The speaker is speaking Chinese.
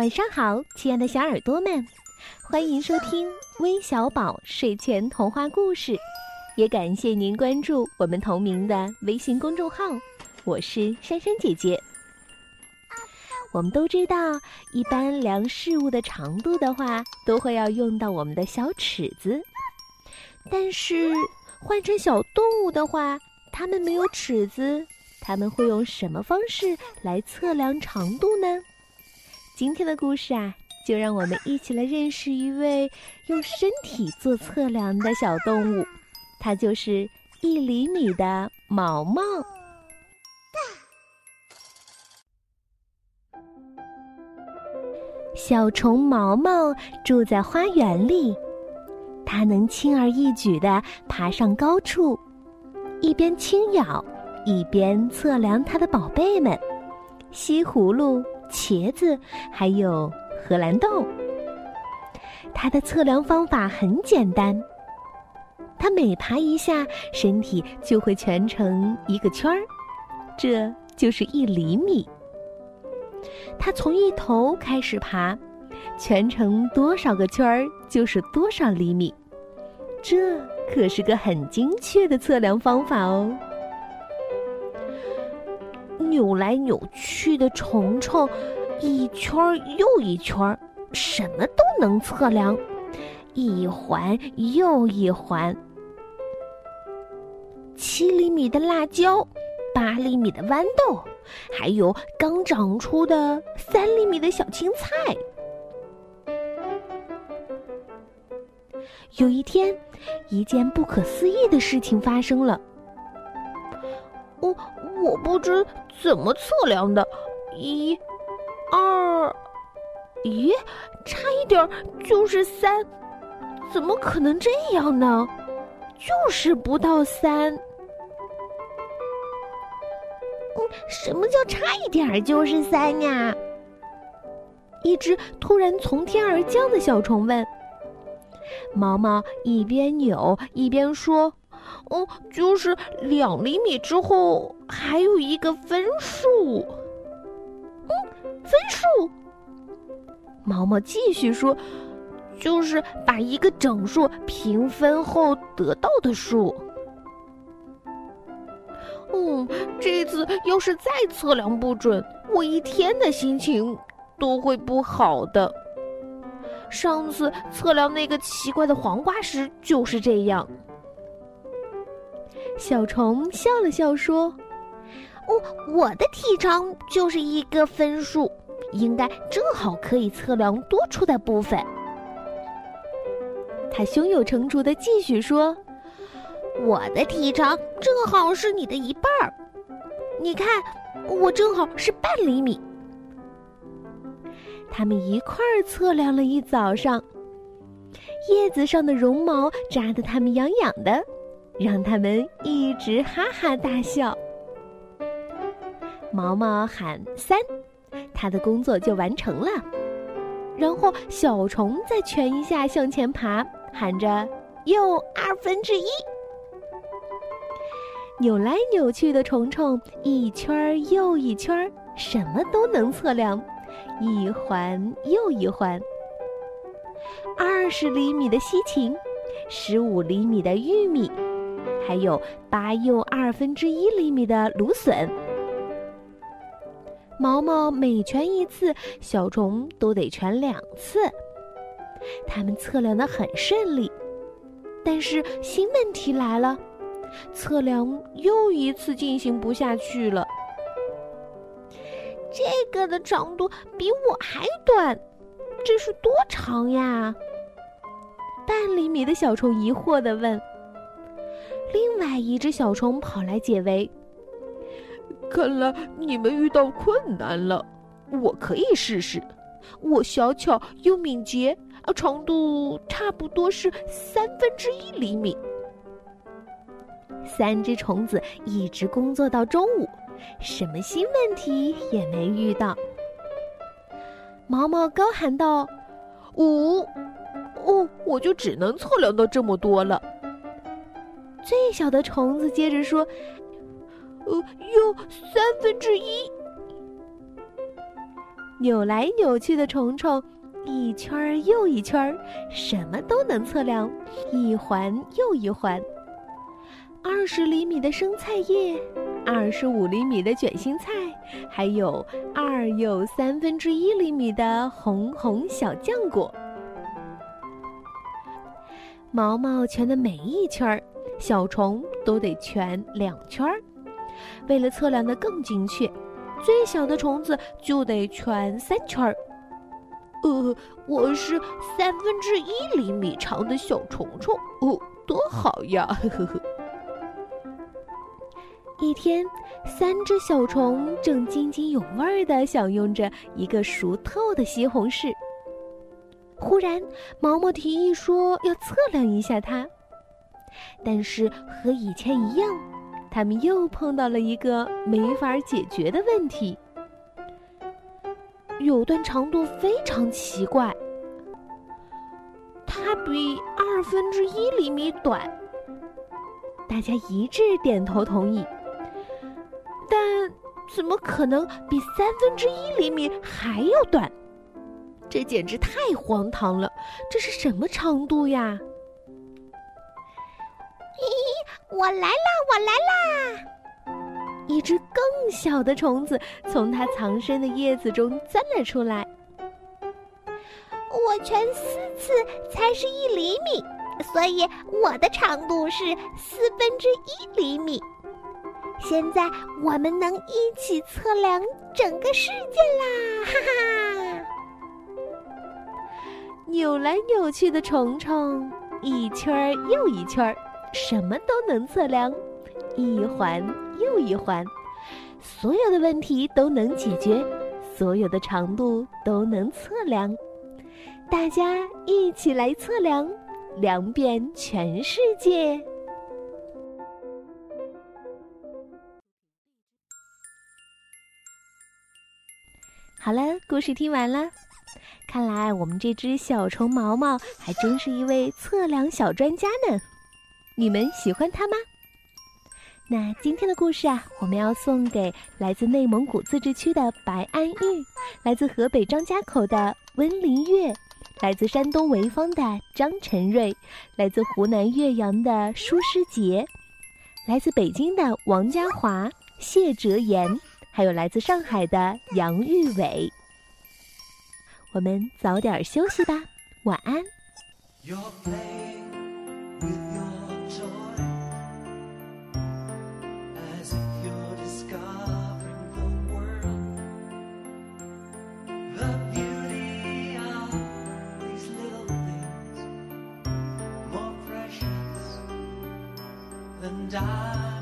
晚上好，亲爱的小耳朵们，欢迎收听微小宝睡前童话故事，也感谢您关注我们同名的微信公众号。我是珊珊姐姐。我们都知道，一般量事物的长度的话，都会要用到我们的小尺子。但是换成小动物的话，它们没有尺子，它们会用什么方式来测量长度呢？今天的故事啊，就让我们一起来认识一位用身体做测量的小动物，它就是一厘米的毛毛。小虫毛毛住在花园里，它能轻而易举地爬上高处，一边轻咬，一边测量它的宝贝们——西葫芦。茄子，还有荷兰豆。它的测量方法很简单，它每爬一下，身体就会蜷成一个圈儿，这就是一厘米。它从一头开始爬，蜷成多少个圈儿就是多少厘米，这可是个很精确的测量方法哦。扭来扭去的虫虫，一圈又一圈，什么都能测量，一环又一环。七厘米的辣椒，八厘米的豌豆，还有刚长出的三厘米的小青菜。有一天，一件不可思议的事情发生了。我我不知怎么测量的，一、二，咦，差一点就是三，怎么可能这样呢？就是不到三。什么叫差一点就是三呀？一只突然从天而降的小虫问。毛毛一边扭一边说。哦，就是两厘米之后还有一个分数。嗯，分数。毛毛继续说，就是把一个整数平分后得到的数。嗯，这次要是再测量不准，我一天的心情都会不好的。上次测量那个奇怪的黄瓜时就是这样。小虫笑了笑说：“我我的体长就是一个分数，应该正好可以测量多出的部分。”他胸有成竹的继续说：“我的体长正好是你的一半儿，你看，我正好是半厘米。”他们一块儿测量了一早上，叶子上的绒毛扎得他们痒痒的。让他们一直哈哈大笑。毛毛喊三，他的工作就完成了。然后小虫再蜷一下向前爬，喊着又二分之一。扭来扭去的虫虫一圈又一圈，什么都能测量，一环又一环。二十厘米的西芹，十五厘米的玉米。还有八又二分之一厘米的芦笋，毛毛每蜷一次，小虫都得蜷两次。他们测量的很顺利，但是新问题来了，测量又一次进行不下去了。这个的长度比我还短，这是多长呀？半厘米的小虫疑惑地问。另外一只小虫跑来解围。看来你们遇到困难了，我可以试试。我小巧又敏捷，啊，长度差不多是三分之一厘米。三只虫子一直工作到中午，什么新问题也没遇到。毛毛高喊道：“五，哦，我就只能测量到这么多了。”最小的虫子接着说：“呃，有三分之一。”扭来扭去的虫虫，一圈儿又一圈儿，什么都能测量，一环又一环。二十厘米的生菜叶，二十五厘米的卷心菜，还有二又三分之一厘米的红红小浆果。毛毛圈的每一圈儿，小虫都得圈两圈儿。为了测量的更精确，最小的虫子就得圈三圈儿。呃，我是三分之一厘米长的小虫虫，哦，多好呀！呵呵呵。一天，三只小虫正津津有味地享用着一个熟透的西红柿。忽然，毛毛提议说要测量一下它，但是和以前一样，他们又碰到了一个没法解决的问题。有段长度非常奇怪，它比二分之一厘米短。大家一致点头同意。但怎么可能比三分之一厘米还要短？这简直太荒唐了！这是什么长度呀？我来啦！我来啦！一只更小的虫子从它藏身的叶子中钻了出来。我圈四次才是一厘米，所以我的长度是四分之一厘米。现在我们能一起测量整个世界啦！哈哈，扭来扭去的虫虫，一圈儿又一圈儿，什么都能测量，一环又一环，所有的问题都能解决，所有的长度都能测量。大家一起来测量，量遍全世界。好了，故事听完了。看来我们这只小虫毛毛还真是一位测量小专家呢。你们喜欢它吗？那今天的故事啊，我们要送给来自内蒙古自治区的白安玉，来自河北张家口的温林月，来自山东潍坊的张晨瑞，来自湖南岳阳的舒诗杰，来自北京的王家华、谢哲言。还有来自上海的杨玉伟，我们早点休息吧，晚安。and I.